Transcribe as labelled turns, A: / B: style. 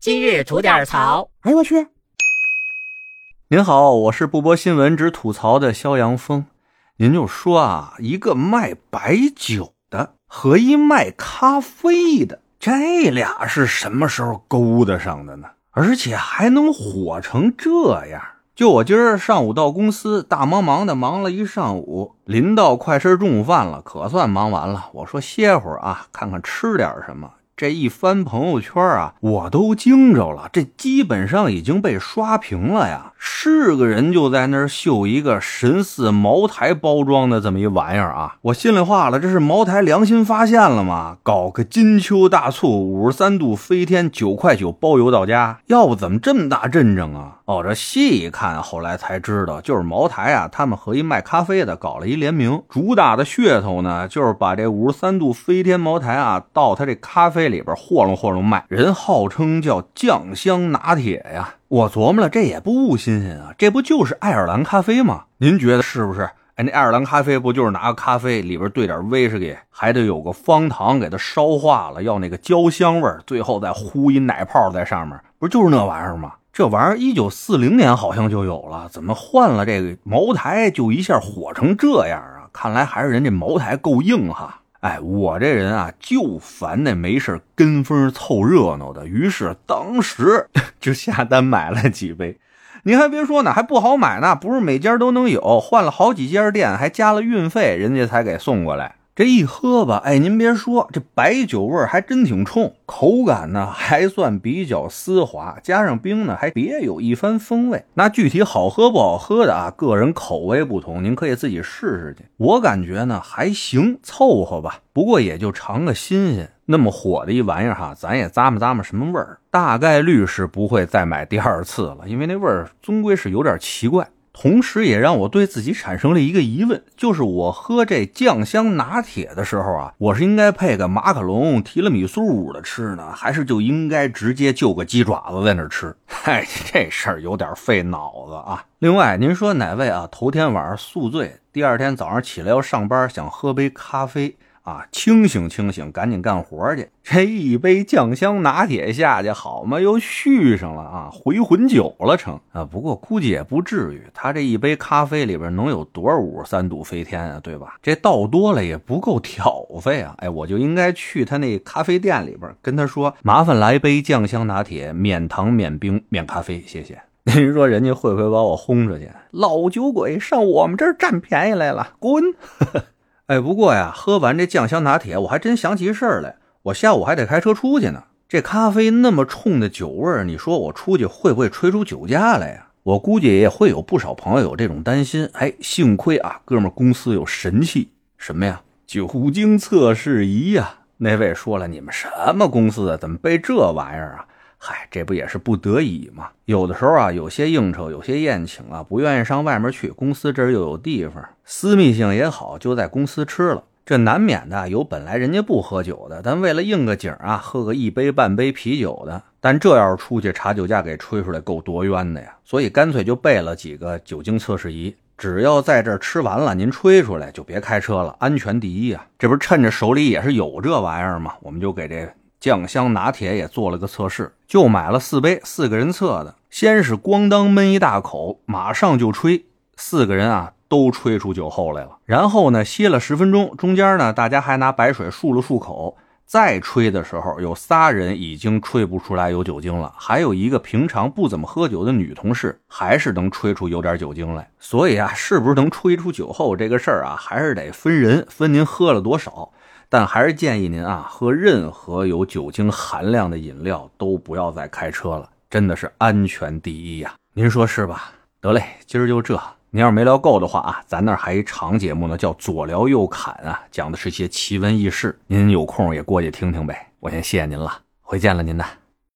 A: 今日吐点槽。
B: 哎呦我去！
C: 您好，我是不播新闻只吐槽的肖阳峰。您就说啊，一个卖白酒的和一卖咖啡的，这俩是什么时候勾搭上的呢？而且还能火成这样？就我今儿上午到公司，大忙忙的忙了一上午，临到快吃中午饭了，可算忙完了。我说歇会儿啊，看看吃点什么。这一翻朋友圈啊，我都惊着了，这基本上已经被刷屏了呀！是个人就在那儿秀一个神似茅台包装的这么一玩意儿啊！我心里话了，这是茅台良心发现了吗？搞个金秋大促，五十三度飞天，九块九包邮到家，要不怎么这么大阵仗啊？哦，这细一看，后来才知道，就是茅台啊，他们和一卖咖啡的搞了一联名，主打的噱头呢，就是把这五十三度飞天茅台啊，倒他这咖啡里边和弄和弄卖，人号称叫酱香拿铁呀。我琢磨了，这也不新鲜啊，这不就是爱尔兰咖啡吗？您觉得是不是？哎，那爱尔兰咖啡不就是拿个咖啡里边兑点威士忌，还得有个方糖给它烧化了，要那个焦香味儿最后再糊一奶泡在上面，不就是那玩意儿吗？这玩意儿一九四零年好像就有了，怎么换了这个茅台就一下火成这样啊？看来还是人家茅台够硬哈。哎，我这人啊就烦那没事跟风凑热闹的，于是当时 就下单买了几杯。您还别说呢，还不好买呢，不是每家都能有，换了好几家店，还加了运费，人家才给送过来。这一喝吧，哎，您别说，这白酒味儿还真挺冲，口感呢还算比较丝滑，加上冰呢还别有一番风味。那具体好喝不好喝的啊，个人口味不同，您可以自己试试去。我感觉呢还行，凑合吧。不过也就尝个新鲜。那么火的一玩意儿哈，咱也咂摸咂摸什么味儿，大概率是不会再买第二次了，因为那味儿终归是有点奇怪。同时，也让我对自己产生了一个疑问，就是我喝这酱香拿铁的时候啊，我是应该配个马卡龙、提拉米苏的吃呢，还是就应该直接就个鸡爪子在那吃？嗨，这事儿有点费脑子啊。另外，您说哪位啊？头天晚上宿醉，第二天早上起来要上班，想喝杯咖啡。啊，清醒清醒，赶紧干活去！这一杯酱香拿铁下去，好嘛，又续上了啊，回魂酒了成啊！不过估计也不至于，他这一杯咖啡里边能有多少五三度飞天啊？对吧？这倒多了也不够挑费啊！哎，我就应该去他那咖啡店里边跟他说，麻烦来杯酱香拿铁，免糖、免冰、免咖啡，谢谢。您说人家会不会把我轰出去？老酒鬼上我们这儿占便宜来了，滚！哎，不过呀，喝完这酱香拿铁，我还真想起事儿来。我下午还得开车出去呢。这咖啡那么冲的酒味儿，你说我出去会不会吹出酒驾来呀？我估计也会有不少朋友有这种担心。哎，幸亏啊，哥们儿公司有神器，什么呀？酒精测试仪呀。那位说了，你们什么公司啊？怎么备这玩意儿啊？嗨，这不也是不得已吗？有的时候啊，有些应酬，有些宴请啊，不愿意上外面去，公司这儿又有地方，私密性也好，就在公司吃了。这难免的有本来人家不喝酒的，但为了应个景啊，喝个一杯半杯啤酒的。但这要是出去查酒驾给吹出来，够多冤的呀！所以干脆就备了几个酒精测试仪，只要在这儿吃完了，您吹出来就别开车了，安全第一啊！这不是趁着手里也是有这玩意儿吗？我们就给这。酱香拿铁也做了个测试，就买了四杯，四个人测的。先是咣当闷一大口，马上就吹，四个人啊都吹出酒后来了。然后呢歇了十分钟，中间呢大家还拿白水漱了漱口。再吹的时候，有仨人已经吹不出来有酒精了，还有一个平常不怎么喝酒的女同事，还是能吹出有点酒精来。所以啊，是不是能吹出酒后这个事儿啊，还是得分人，分您喝了多少。但还是建议您啊，喝任何有酒精含量的饮料都不要再开车了，真的是安全第一呀！您说是吧？得嘞，今儿就这。您要是没聊够的话啊，咱那儿还一长节目呢，叫左聊右侃啊，讲的是些奇闻异事。您有空也过去听听呗。我先谢谢您了，回见了您呐。